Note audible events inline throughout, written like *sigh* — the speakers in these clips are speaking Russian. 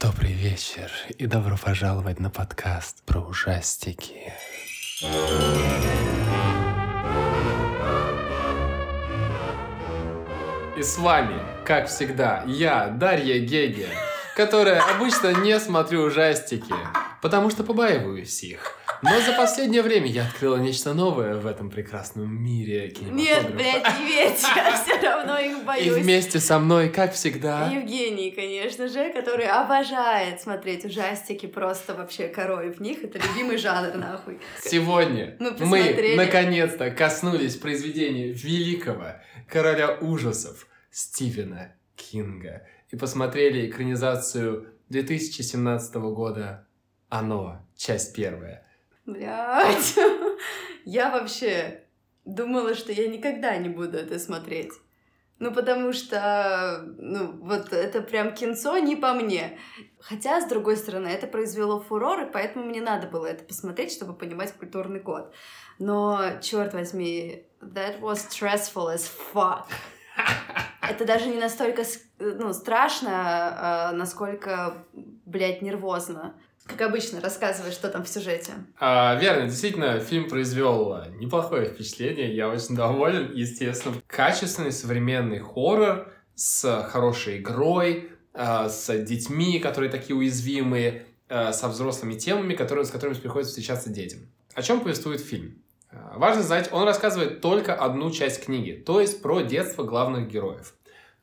Добрый вечер и добро пожаловать на подкаст про ужастики. И с вами, как всегда, я, Дарья Геге, которая обычно не смотрю ужастики, потому что побаиваюсь их. Но за последнее время я открыла нечто новое в этом прекрасном мире. Нет, блядь, не верь, я все равно их боюсь. И вместе со мной, как всегда... Евгений, конечно же, который обожает смотреть ужастики, просто вообще король в них. Это любимый жанр, нахуй. Сегодня Мы мы, наконец-то коснулись произведения великого короля ужасов Стивена Кинга и посмотрели экранизацию 2017 года «Оно», часть первая. Блядь. *laughs* Я вообще думала, что я никогда не буду это смотреть. Ну, потому что, ну, вот это прям кинцо не по мне. Хотя, с другой стороны, это произвело фурор, и поэтому мне надо было это посмотреть, чтобы понимать культурный код. Но, черт возьми, that was stressful as fuck. *laughs* Это даже не настолько ну, страшно, а насколько, блядь, нервозно. Как обычно, рассказывай, что там в сюжете. А, верно, действительно, фильм произвел а, неплохое впечатление, я очень доволен, естественно. Качественный современный хоррор с хорошей игрой, а, с детьми, которые такие уязвимые, а, со взрослыми темами, которые, с которыми приходится встречаться детям. О чем повествует фильм? Важно знать, он рассказывает только одну часть книги, то есть про детство главных героев.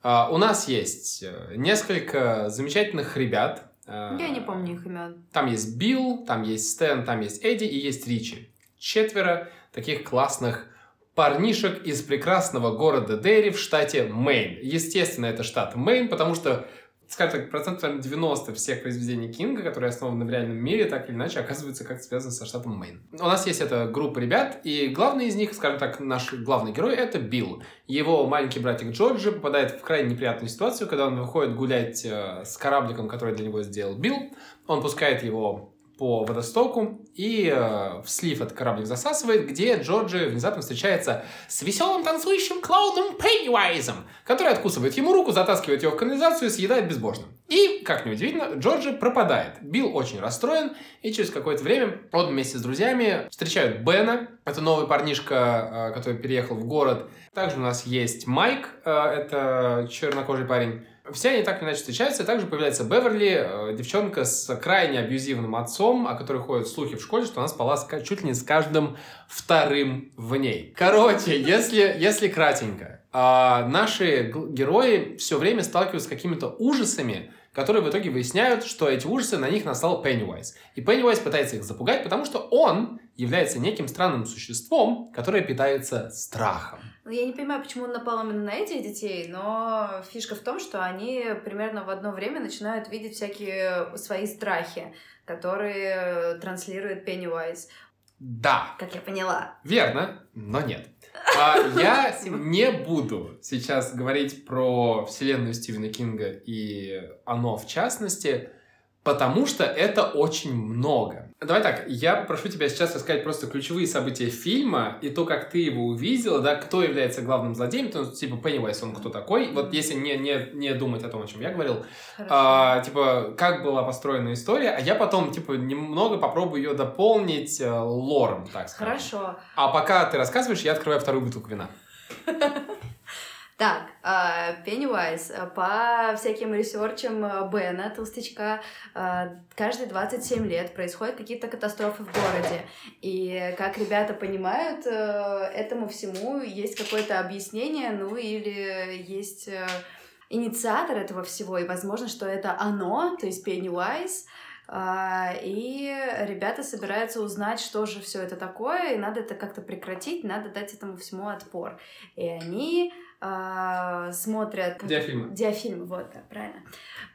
У нас есть э, несколько замечательных ребят. Я не помню их имен. там есть Билл, там есть Стэн, там есть Эдди и есть Ричи. Четверо таких классных парнишек из прекрасного города Дерри в штате Мэйн. Естественно, это штат Мэйн, потому что, скажем так, процентов наверное, 90 всех произведений Кинга, которые основаны в реальном мире, так или иначе оказываются как-то связаны со штатом Мэйн. У нас есть эта группа ребят, и главный из них, скажем так, наш главный герой, это Билл. Его маленький братик Джорджи попадает в крайне неприятную ситуацию, когда он выходит гулять э, с корабликом, который для него сделал Билл. Он пускает его по водостоку и э, в слив этот кораблик засасывает, где Джорджи внезапно встречается с веселым танцующим клоуном Пеннивайзом, который откусывает ему руку, затаскивает его в канализацию и съедает безбожно. И, как неудивительно, Джорджи пропадает. Билл очень расстроен, и через какое-то время он вместе с друзьями встречают Бена, это новый парнишка, э, который переехал в город. Также у нас есть Майк, э, это чернокожий парень, все они так или иначе встречаются, также появляется Беверли, э, девчонка с крайне абьюзивным отцом, о которой ходят слухи в школе, что она спала с чуть ли не с каждым вторым в ней. Короче, если, если кратенько, а, наши герои все время сталкиваются с какими-то ужасами, которые в итоге выясняют, что эти ужасы на них настал Пеннивайз. И Пеннивайз пытается их запугать, потому что он является неким странным существом, которое питается страхом. Ну, я не понимаю, почему он напал именно на этих детей, но фишка в том, что они примерно в одно время начинают видеть всякие свои страхи, которые транслирует Пеннивайз, Да, как я поняла. Верно, но нет. А, *laughs* я Спасибо. не буду сейчас говорить про вселенную Стивена Кинга и оно в частности, потому что это очень много. Давай так, я попрошу тебя сейчас рассказать просто ключевые события фильма и то, как ты его увидела, да, кто является главным злодеем, то, типа Пеннивайз, он кто такой, вот если не, не, не думать о том, о чем я говорил, Хорошо. а, типа, как была построена история, а я потом, типа, немного попробую ее дополнить э, лором, так скажем. Хорошо. А пока ты рассказываешь, я открываю вторую бутылку вина. *laughs* Так, а, Пеннивайз а, по всяким ресерчам а, Бена, толстячка, каждые 27 лет происходят какие-то катастрофы в городе. И как ребята понимают, э, этому всему есть какое-то объяснение, ну или есть э, инициатор этого всего, и возможно, что это оно, то есть а, и ребята собираются узнать, что же все это такое, и надо это как-то прекратить, надо дать этому всему отпор. И они а, смотрят... Диафильмы. Диафильмы, вот, да, правильно.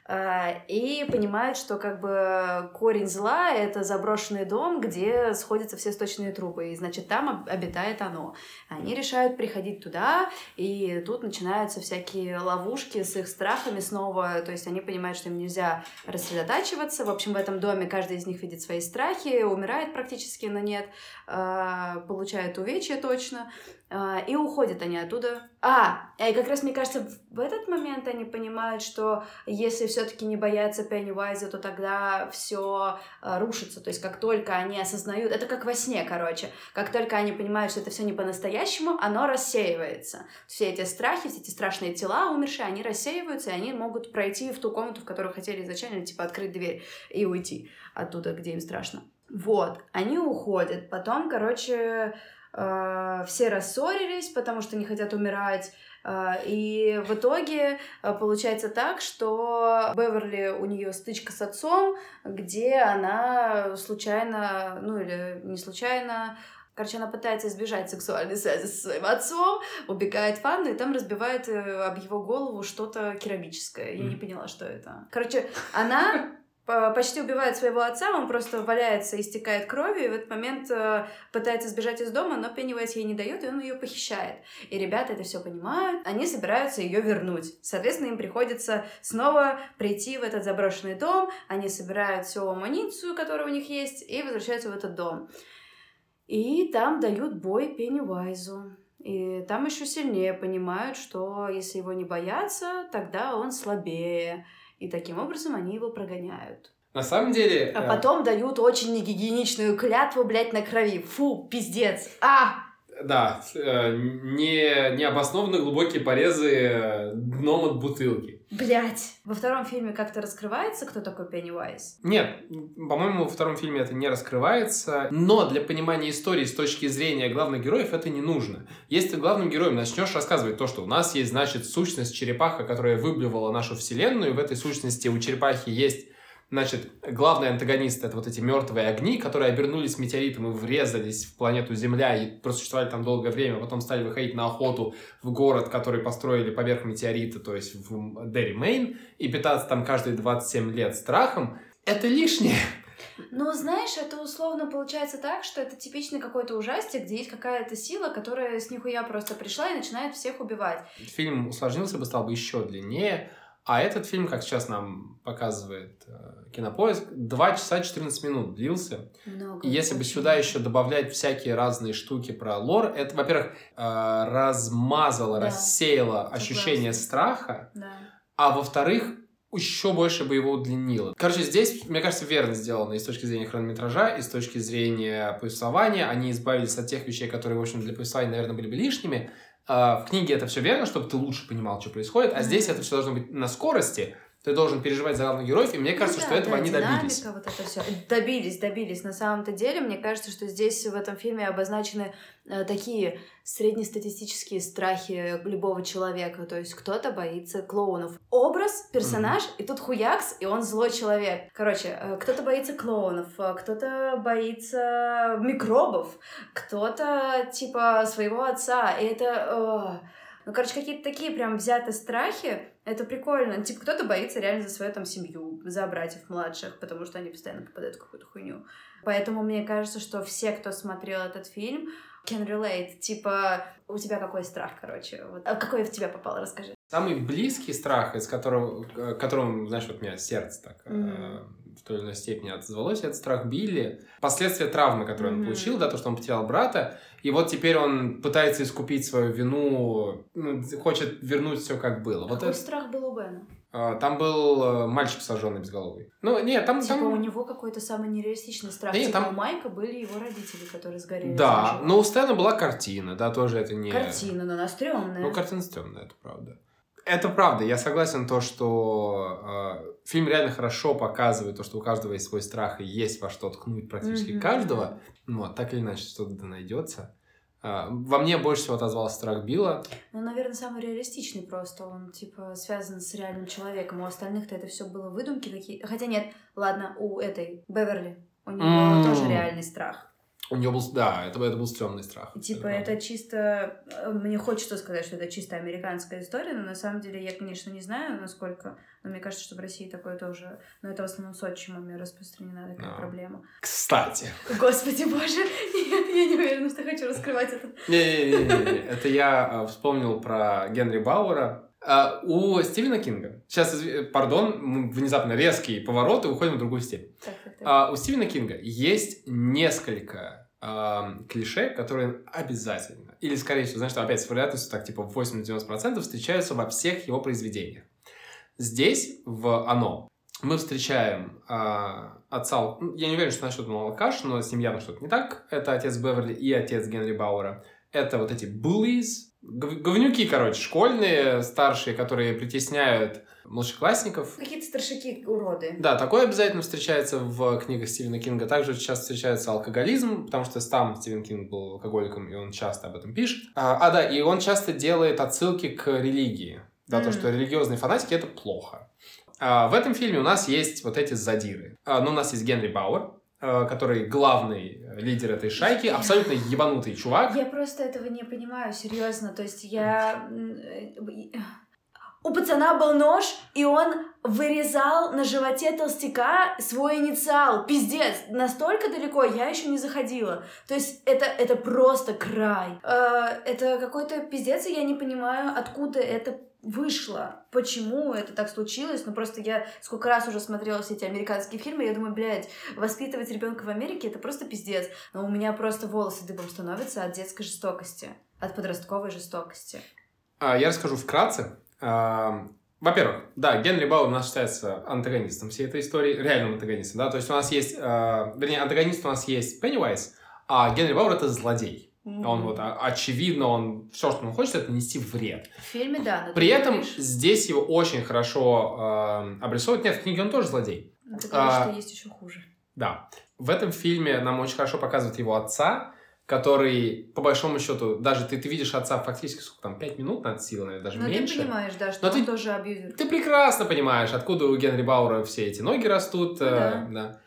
А, и понимают, что как бы корень зла — это заброшенный дом, где сходятся все сточные трубы, и, значит, там об- обитает оно. Они решают приходить туда, и тут начинаются всякие ловушки с их страхами снова, то есть они понимают, что им нельзя рассредотачиваться. В общем, в этом доме каждый из них видит свои страхи, умирает практически, но нет, а, получает увечья точно, и уходят они оттуда. А, и как раз, мне кажется, в этот момент они понимают, что если все-таки не боятся Пеннивайза, то тогда все э, рушится. То есть как только они осознают, это как во сне, короче, как только они понимают, что это все не по-настоящему, оно рассеивается. Все эти страхи, все эти страшные тела умершие, они рассеиваются, и они могут пройти в ту комнату, в которую хотели изначально, типа открыть дверь и уйти оттуда, где им страшно. Вот, они уходят. Потом, короче, все рассорились, потому что не хотят умирать. Э, и в итоге э, получается так, что Беверли у нее стычка с отцом, где она случайно, ну или не случайно, Короче, она пытается избежать сексуальной связи со своим отцом, убегает в ванну и там разбивает об его голову что-то керамическое. Я не поняла, что это. Короче, она почти убивает своего отца, он просто валяется, истекает кровью, и в этот момент э, пытается сбежать из дома, но Пеннивайз ей не дает, и он ее похищает. И ребята это все понимают, они собираются ее вернуть. Соответственно, им приходится снова прийти в этот заброшенный дом, они собирают всю амуницию, которая у них есть, и возвращаются в этот дом. И там дают бой Пеннивайзу. И там еще сильнее понимают, что если его не боятся, тогда он слабее. И таким образом они его прогоняют. На самом деле... А э, потом дают очень негигиеничную клятву, блядь, на крови. Фу, пиздец. А! Да, э, не, необоснованно глубокие порезы э, дном от бутылки. Блять. Во втором фильме как-то раскрывается, кто такой Пеннивайз? Нет, по-моему, во втором фильме это не раскрывается. Но для понимания истории с точки зрения главных героев это не нужно. Если ты главным героем начнешь рассказывать то, что у нас есть, значит, сущность черепаха, которая выблевала нашу вселенную, и в этой сущности у черепахи есть Значит, главный антагонист — это вот эти мертвые огни, которые обернулись метеоритом и врезались в планету Земля и просуществовали там долгое время, потом стали выходить на охоту в город, который построили поверх метеорита, то есть в Дерри, Мейн, и питаться там каждые 27 лет страхом. Это лишнее. Ну, знаешь, это условно получается так, что это типичный какой-то ужастик, где есть какая-то сила, которая с нихуя просто пришла и начинает всех убивать. Фильм усложнился бы, стал бы еще длиннее, а этот фильм, как сейчас нам показывает э, Кинопоиск, 2 часа 14 минут длился. Много, и если бы сюда еще добавлять всякие разные штуки про лор, это, во-первых, э, размазало, да. рассеяло Согласна. ощущение страха, да. а во-вторых, еще больше бы его удлинило. Короче, здесь, мне кажется, верно сделано и с точки зрения хронометража, и с точки зрения повествования. Они избавились от тех вещей, которые, в общем, для повествования, наверное, были бы лишними, в книге это все верно, чтобы ты лучше понимал, что происходит, а здесь это все должно быть на скорости, ты должен переживать за главных героев, и мне кажется, ну, да, что этого да, они добились. вот это все. Добились, добились. На самом-то деле, мне кажется, что здесь в этом фильме обозначены э, такие среднестатистические страхи любого человека. То есть кто-то боится клоунов. Образ, персонаж, mm-hmm. и тут хуякс, и он злой человек. Короче, э, кто-то боится клоунов, э, кто-то боится микробов, кто-то типа своего отца. И это... Э, ну, короче, какие-то такие прям взятые страхи, это прикольно. Типа, кто-то боится реально за свою там семью, за братьев младших, потому что они постоянно попадают в какую-то хуйню. Поэтому мне кажется, что все, кто смотрел этот фильм, can relate. Типа, у тебя какой страх, короче? Вот. А какой в тебя попал, расскажи. Самый близкий страх, из которого, которым, знаешь, вот у меня сердце так mm-hmm. В той или иной степени отозвалось, это страх Билли. Последствия травмы, которую mm-hmm. он получил, да, то, что он потерял брата. И вот теперь он пытается искупить свою вину, ну, хочет вернуть все как было. Какой вот это... страх был у Бена? А, там был э, мальчик сожженный безголовый. Ну, нет, там... Типа там... у него какой-то самый нереалистичный страх. Нет, типа там... у Майка были его родители, которые сгорели. Да, но у Стэна была картина, да, тоже это не... Картина, но она стрёмная. Ну, картина стрёмная, это правда. Это правда, я согласен то, что э, фильм реально хорошо показывает то, что у каждого есть свой страх и есть во что ткнуть практически mm-hmm. каждого. Вот, так или иначе что-то найдется. Э, во мне больше всего отозвался страх Билла. Ну, наверное, самый реалистичный просто. Он, типа, связан с реальным человеком. У остальных-то это все было выдумки какие Хотя нет, ладно, у этой Беверли. У нее mm-hmm. тоже реальный страх. У нее был, да, это, это был стрёмный страх. Типа, это, это чисто... Э, мне хочется сказать, что это чисто американская история, но на самом деле я, конечно, не знаю, насколько... Но мне кажется, что в России такое тоже... Но это в основном с отчимами распространена такая no. проблема. Кстати. Господи боже, *laughs* нет, я не уверена, что хочу раскрывать это. Не-не-не, это я э, вспомнил про Генри Бауэра, а, у Стивена Кинга, сейчас, пардон, внезапно резкий поворот и уходим в другую так. А, у Стивена Кинга есть несколько а, клише, которые обязательно, или скорее всего, знаешь, что опять с вероятностью так типа 80-90% встречаются во всех его произведениях. Здесь, в «Оно», мы встречаем э, отца... Я не уверен, что насчет он алкаш, но с ним явно что-то не так. Это отец Беверли и отец Генри Бауэра. Это вот эти bullies, говнюки, короче, школьные, старшие, которые притесняют младшеклассников. Какие-то старшаки уроды. Да, такое обязательно встречается в книгах Стивена Кинга. Также часто встречается алкоголизм, потому что сам Стивен Кинг был алкоголиком, и он часто об этом пишет. А, а да, и он часто делает отсылки к религии. Да, mm. то, что религиозные фанатики — это плохо. А, в этом фильме у нас есть вот эти задиры. А, ну, у нас есть Генри Бауэр, а, который главный лидер этой шайки, абсолютно ебанутый чувак. Я просто этого не понимаю, серьезно. То есть я... У пацана был нож, и он вырезал на животе толстяка свой инициал. Пиздец, настолько далеко я еще не заходила. То есть это, это просто край. Э, это какой-то пиздец, и я не понимаю, откуда это вышло. Почему это так случилось? Ну, просто я сколько раз уже смотрела все эти американские фильмы, я думаю, блядь, воспитывать ребенка в Америке это просто пиздец. Но у меня просто волосы дыбом становятся от детской жестокости, от подростковой жестокости. А, я расскажу вкратце. А, во-первых, да, Генри Бауэр у нас считается антагонистом всей этой истории, реальным антагонистом, да, то есть у нас есть, э, вернее, антагонист у нас есть Пеннивайз, а Генри Бауэр это злодей. Mm-hmm. Он вот, а, очевидно, он все, что он хочет, это нести вред. В фильме, да. При этом говоришь... здесь его очень хорошо э, обрисовывают. Нет, в книге он тоже злодей. Но ты говоришь, а, что есть еще хуже. Да. В этом фильме нам очень хорошо показывают его отца, который, по большому счету, даже ты, ты видишь отца фактически, сколько там, пять минут над силой, наверное, даже Но меньше. ты понимаешь, да, что Но он ты, тоже абьюзер. Ты прекрасно понимаешь, откуда у Генри Бауэра все эти ноги растут. Ну, да. Э, да.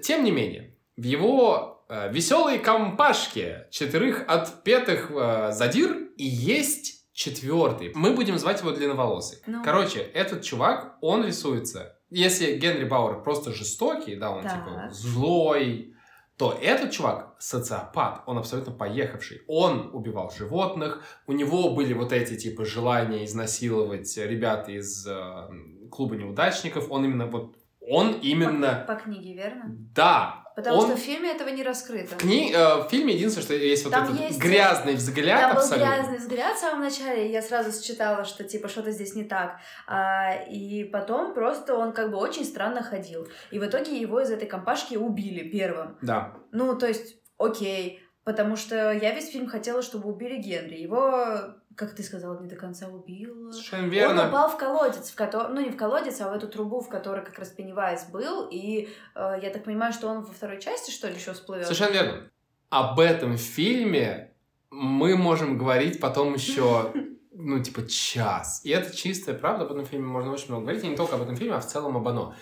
Тем не менее, в его Э, веселой компашке четырех отпетых э, задир и есть четвертый. Мы будем звать его длинноволосый. Ну. Короче, этот чувак, он рисуется. Если Генри Бауэр просто жестокий, да, он так. типа злой, то этот чувак социопат, он абсолютно поехавший. Он убивал животных, у него были вот эти типа желания изнасиловать ребят из э, клуба неудачников. Он именно вот он именно... По, по книге, верно? Да, Потому он... что в фильме этого не раскрыто. В, кни... э, в фильме единственное, что есть Там вот этот есть... грязный взгляд Там абсолютно. был грязный взгляд в самом начале, и я сразу считала, что типа что-то здесь не так. А, и потом просто он как бы очень странно ходил. И в итоге его из этой компашки убили первым. Да. Ну, то есть, окей. Потому что я весь фильм хотела, чтобы убили Генри. Его как ты сказала, не до конца убил. Совершенно верно. Он упал в колодец, в котором, ну не в колодец, а в эту трубу, в которой как раз Пеннивайз был, и э, я так понимаю, что он во второй части, что ли, еще всплывет. Совершенно верно. Об этом фильме мы можем говорить потом еще, *laughs* ну, типа, час. И это чистая правда, об этом фильме можно очень много говорить, и не только об этом фильме, а в целом об оно.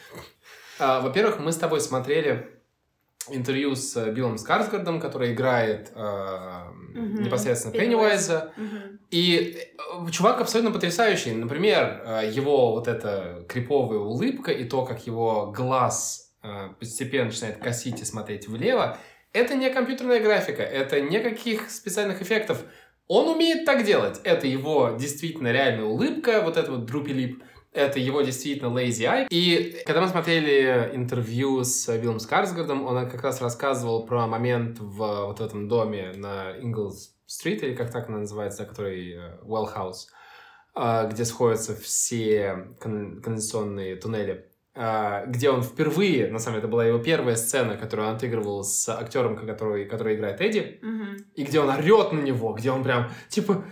А, во-первых, мы с тобой смотрели интервью с э, Биллом Скарсгардом, который играет э, mm-hmm. непосредственно Пеннивайза. Mm-hmm. И э, чувак абсолютно потрясающий. Например, э, его вот эта криповая улыбка и то, как его глаз э, постепенно начинает косить и смотреть влево, это не компьютерная графика, это никаких специальных эффектов. Он умеет так делать. Это его действительно реальная улыбка, вот это вот друпи лип это его действительно lazy eye. И когда мы смотрели интервью с Биллом Скарсгардом, он как раз рассказывал про момент в вот этом доме на Инглс-стрит, или как так она называется, который э, Well House, э, где сходятся все кондиционные туннели э, где он впервые, на самом деле, это была его первая сцена, которую он отыгрывал с актером, который, который играет Эдди, mm-hmm. и где он орет на него, где он прям, типа,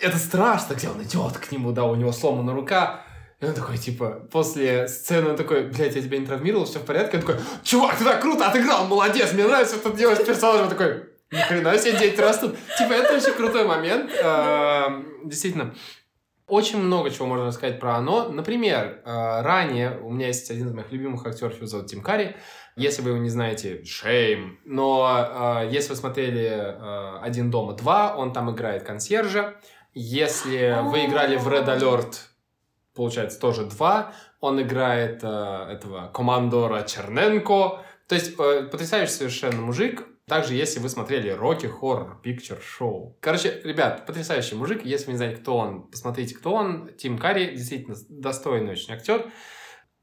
это страшно, где он идет к нему, да, у него сломана рука, и он такой, типа, после сцены он такой, блядь, я тебя не травмировал, все в порядке? Он такой, чувак, ты так круто отыграл, молодец, мне нравится, что ты делаешь персонаж. Он такой, ни хрена себе, дети растут. Типа, это очень крутой момент. *laughs* Действительно, очень много чего можно рассказать про оно. Например, ранее у меня есть один из моих любимых актеров, его зовут Тим Карри. Если вы его не знаете, shame. Но если вы смотрели «Один дома 2», он там играет консьержа. Если вы играли в Red Alert, получается, тоже два. Он играет э, этого командора Черненко. То есть, э, потрясающий совершенно мужик. Также, если вы смотрели Rocky Horror Picture Show. Короче, ребят, потрясающий мужик. Если вы не знаете, кто он, посмотрите, кто он. Тим Карри, действительно достойный очень актер.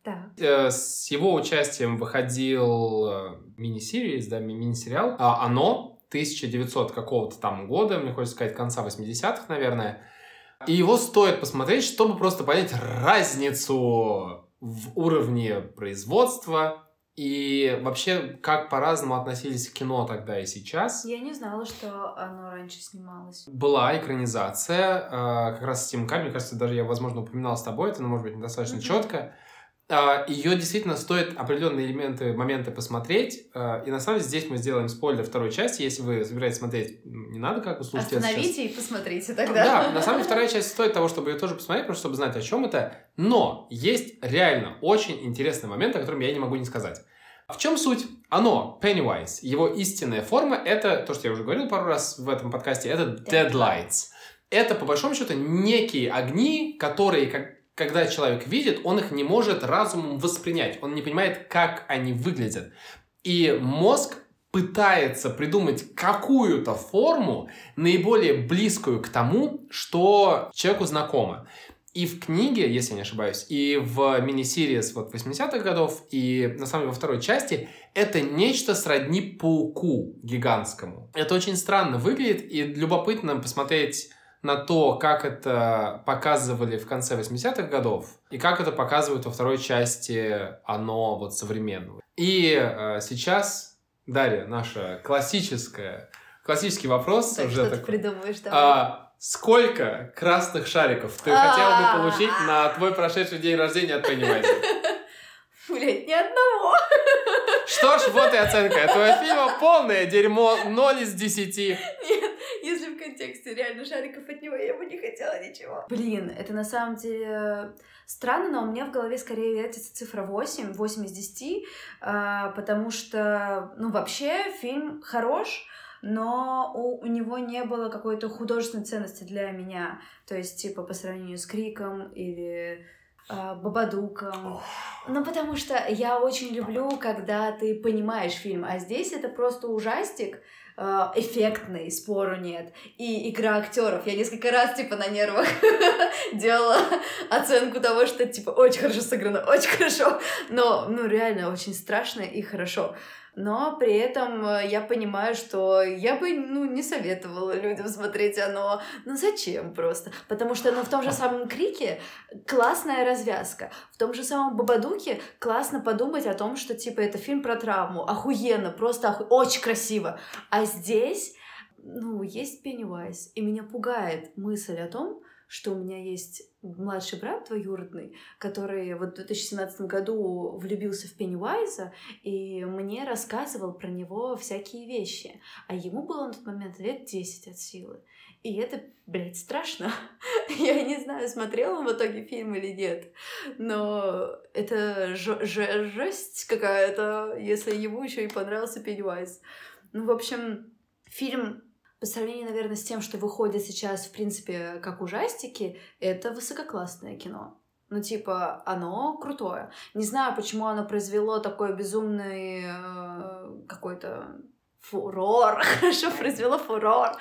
Да. Э, с его участием выходил э, мини-сериз, да, мини-сериал. Оно 1900 какого-то там года, мне хочется сказать, конца 80-х, наверное. И его стоит посмотреть, чтобы просто понять разницу в уровне производства, и вообще, как по-разному относились к кино тогда и сейчас. Я не знала, что оно раньше снималось. Была экранизация, э, как раз с Тим Карри, мне кажется, даже я, возможно, упоминал с тобой, это, но, может быть, недостаточно mm-hmm. четко. А, Ее действительно стоит определенные элементы, моменты посмотреть. А, и на самом деле здесь мы сделаем спойлер второй части. Если вы собираетесь смотреть, не надо как бы слушать Остановите и посмотрите тогда. Да, на самом деле *laughs* вторая часть стоит того, чтобы ее тоже посмотреть, просто чтобы знать, о чем это. Но есть реально очень интересный момент, о котором я не могу не сказать. В чем суть? Оно, Pennywise, его истинная форма, это, то, что я уже говорил пару раз в этом подкасте, это Deadlights. Это, по большому счету, некие огни, которые, как когда человек видит, он их не может разумом воспринять. Он не понимает, как они выглядят. И мозг пытается придумать какую-то форму, наиболее близкую к тому, что человеку знакомо. И в книге, если я не ошибаюсь, и в мини-серии с вот 80-х годов, и на самом деле во второй части, это нечто сродни пауку гигантскому. Это очень странно выглядит, и любопытно посмотреть на то, как это показывали в конце 80-х годов и как это показывают во второй части оно вот современного. И э, сейчас, Дарья, наша классическая, классический вопрос так, уже что такой. ты придумаешь, давай. А, сколько красных шариков ты хотел бы получить на твой прошедший день рождения от Пеннивайза? *laughs* Блять, ни одного. Что ж, вот и оценка этого фильма. Полное дерьмо, 0 из 10. Нет, контексте реально шариков от него, я бы не хотела ничего. Блин, это на самом деле странно, но у меня в голове скорее вертится цифра 8, 8 из 10, а, потому что, ну, вообще фильм хорош, но у, у него не было какой-то художественной ценности для меня. То есть, типа, по сравнению с Криком или э, Бабадуком. Ну, потому что я очень люблю, когда ты понимаешь фильм, а здесь это просто ужастик, Э, эффектный, спору нет. И игра актеров. Я несколько раз, типа, на нервах *laughs* делала оценку того, что, типа, очень хорошо сыграно, очень хорошо. Но, ну, реально, очень страшно и хорошо но при этом э, я понимаю, что я бы, ну, не советовала людям смотреть оно. Ну, зачем просто? Потому что, ну, в том же самом Крике классная развязка. В том же самом Бабадуке классно подумать о том, что, типа, это фильм про травму. Охуенно, просто оху... очень красиво. А здесь, ну, есть Пеннивайз, и меня пугает мысль о том, что у меня есть младший брат двоюродный, который вот в 2017 году влюбился в Пеннивайза и мне рассказывал про него всякие вещи. А ему было на тот момент лет 10 от силы. И это, блядь, страшно. *laughs* Я не знаю, смотрел он в итоге фильм или нет, но это жесть какая-то, если ему еще и понравился Пеннивайз. Ну, в общем, фильм по сравнению, наверное, с тем, что выходит сейчас, в принципе, как ужастики, это высококлассное кино. Ну, типа, оно крутое. Не знаю, почему оно произвело такой безумный э, какой-то фурор, *laughs* хорошо произвело фурор.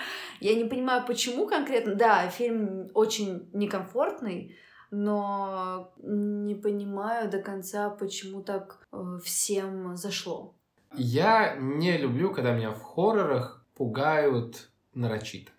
Я не понимаю, почему конкретно. Да, фильм очень некомфортный, но не понимаю до конца, почему так э, всем зашло. Я не люблю, когда меня в хоррорах пугают нарочито.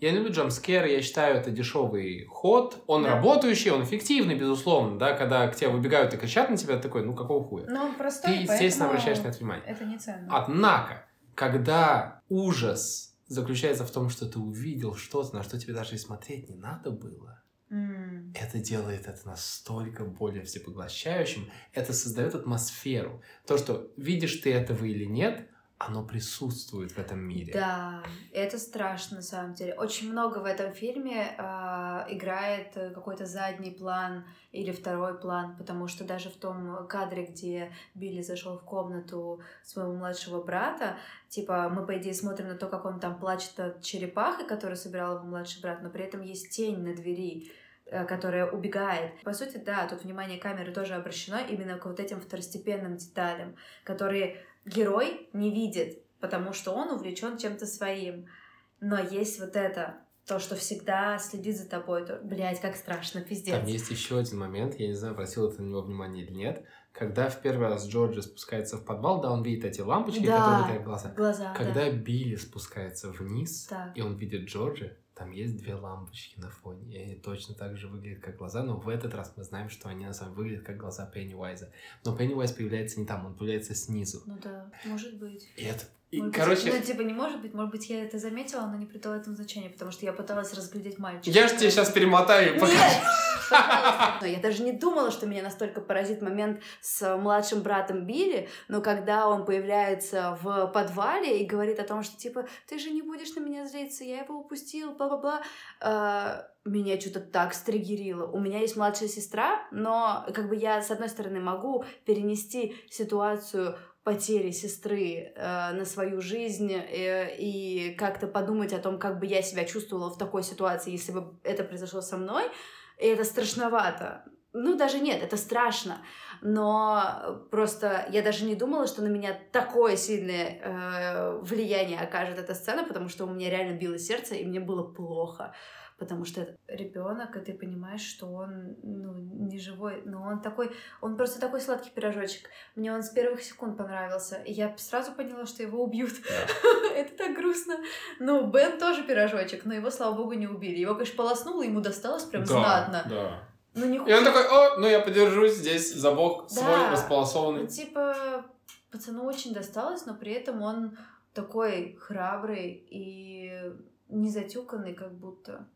Я не люблю джамскеры, я считаю, это дешевый ход. Он да. работающий, он эффективный, безусловно, да, когда к тебе выбегают и кричат на тебя, ты такой, ну какого хуя? Ну, он простой, Ты, естественно, обращаешь на это внимание. Это не ценно. Однако, когда ужас заключается в том, что ты увидел что-то, на что тебе даже и смотреть не надо было, mm. это делает это настолько более всепоглощающим, это создает атмосферу. То, что видишь ты этого или нет, оно присутствует в этом мире. Да, это страшно на самом деле. Очень много в этом фильме э, играет какой-то задний план или второй план, потому что даже в том кадре, где Билли зашел в комнату своего младшего брата, типа мы по идее смотрим на то, как он там плачет от черепахи, которую собирал его младший брат, но при этом есть тень на двери э, которая убегает. По сути, да, тут внимание камеры тоже обращено именно к вот этим второстепенным деталям, которые герой не видит, потому что он увлечен чем-то своим. Но есть вот это, то, что всегда следит за тобой, то, блядь, как страшно, пиздец. Там есть еще один момент, я не знаю, обратил это на него внимание или нет, когда в первый раз Джорджи спускается в подвал, да, он видит эти лампочки, да, которые выдают глаза. глаза Когда да. Билли спускается вниз, да. и он видит Джорджи, там есть две лампочки на фоне, и они точно так же выглядят, как глаза, но в этот раз мы знаем, что они на самом деле выглядят как глаза Пеннивайза. Но Пеннивайз появляется не там, он появляется снизу. Ну да, может быть. И это... И, Может короче, быть, ну, типа, не может быть, может быть, я это заметила, но не придала этому значения, потому что я пыталась разглядеть мальчика. я же тебе сейчас перемотаю и Нет! Пожалуйста. Я даже не думала, что меня настолько поразит момент с младшим братом Билли, но когда он появляется в подвале и говорит о том, что типа ты же не будешь на меня злиться, я его упустил, бла-бла-бла, э, меня что-то так стригерило. У меня есть младшая сестра, но как бы я, с одной стороны, могу перенести ситуацию потери сестры э, на свою жизнь э, и как-то подумать о том, как бы я себя чувствовала в такой ситуации, если бы это произошло со мной, и это страшновато. Ну, даже нет, это страшно. Но просто я даже не думала, что на меня такое сильное э, влияние окажет эта сцена, потому что у меня реально било сердце, и мне было плохо. Потому что ребенок, и ты понимаешь, что он ну, не живой, но он такой, он просто такой сладкий пирожочек. Мне он с первых секунд понравился, и я сразу поняла, что его убьют. *laughs* Это так грустно. Ну, Бен тоже пирожочек, но его, слава богу, не убили. Его, конечно, полоснуло, ему досталось прям знатно. да. Ну, не И он такой, о, ну я подержусь здесь за бок свой Ну, располосованный. типа, пацану очень досталось, но при этом он такой храбрый и не затюканный, как будто.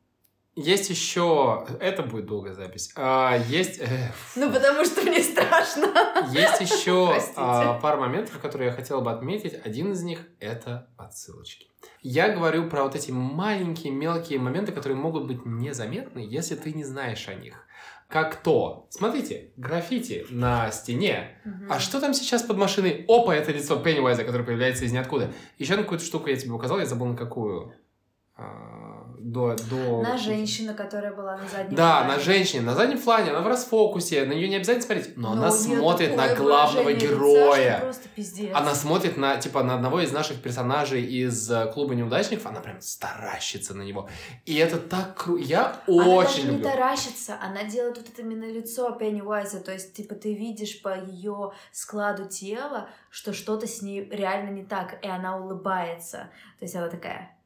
Есть еще, это будет долгая запись. А, есть, э, Ну, потому что мне страшно. есть еще *laughs* а, пара моментов, которые я хотел бы отметить. Один из них это отсылочки. Я говорю про вот эти маленькие мелкие моменты, которые могут быть незаметны, если ты не знаешь о них. Как то, смотрите, граффити на стене. А что там сейчас под машиной? Опа, это лицо Пеннивайза, которое появляется из ниоткуда. Еще на какую-то штуку я тебе указал, я забыл на какую. До, до... На женщину, которая была на заднем Да, плане. на женщине, на заднем плане, она в расфокусе, на нее не обязательно смотреть, но, Но она смотрит на главного лица, героя. пиздец. Она смотрит на, типа, на одного из наших персонажей из э, клуба неудачников, она прям старащится на него. И это так круто. Я Она очень люблю. не таращится, она делает вот это именно лицо Пеннивайза, то есть, типа, ты видишь по ее складу тела, что что-то с ней реально не так, и она улыбается. То есть она такая...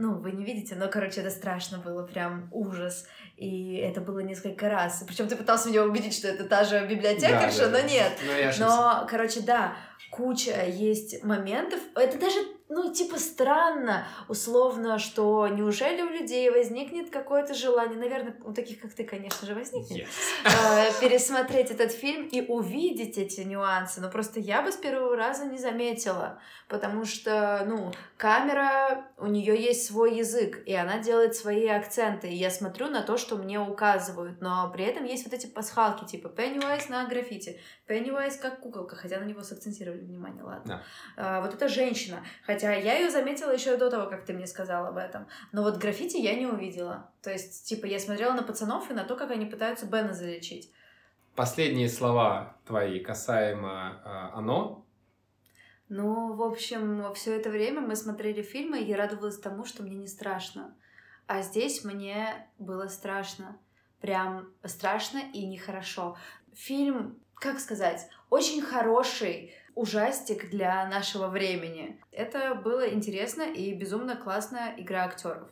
Ну, вы не видите, но, короче, это страшно было, прям ужас. И это было несколько раз. Причем ты пытался меня убедить, что это та же библиотекарша, Да, да, но да. нет. Ну, ошибся. Но, короче, да, куча есть моментов. Это даже, ну, типа, странно, условно, что неужели у людей возникнет какое-то желание, наверное, у таких, как ты, конечно же, возникнет, Yes. э, пересмотреть этот фильм и увидеть эти нюансы. Но просто я бы с первого раза не заметила, потому что, ну, камера, у нее есть свой язык, и она делает свои акценты, и я смотрю на то, что мне указывают, но при этом есть вот эти пасхалки, типа Пеннивайз на граффити, Пеннивайз как куколка, хотя на него сакцентировали внимание, ладно. А, вот эта женщина, хотя я ее заметила еще до того, как ты мне сказал об этом, но вот граффити я не увидела. То есть, типа, я смотрела на пацанов и на то, как они пытаются Бена залечить. Последние слова твои касаемо э, оно. Ну, в общем, все это время мы смотрели фильмы, и я радовалась тому, что мне не страшно. А здесь мне было страшно. Прям страшно и нехорошо. Фильм, как сказать, очень хороший ужастик для нашего времени. Это было интересно и безумно классная игра актеров.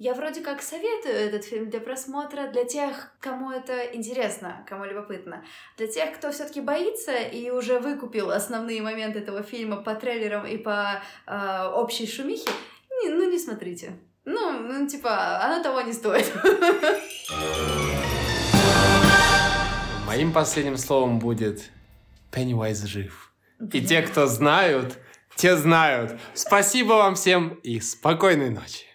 Я вроде как советую этот фильм для просмотра для тех, кому это интересно, кому любопытно. Для тех, кто все-таки боится и уже выкупил основные моменты этого фильма по трейлерам и по э, общей шумихе, не- ну не смотрите. Ну, ну, типа, оно того не стоит. Моим последним словом будет Пеннивайз жив. И те, кто знают, те знают. Спасибо вам всем и спокойной ночи.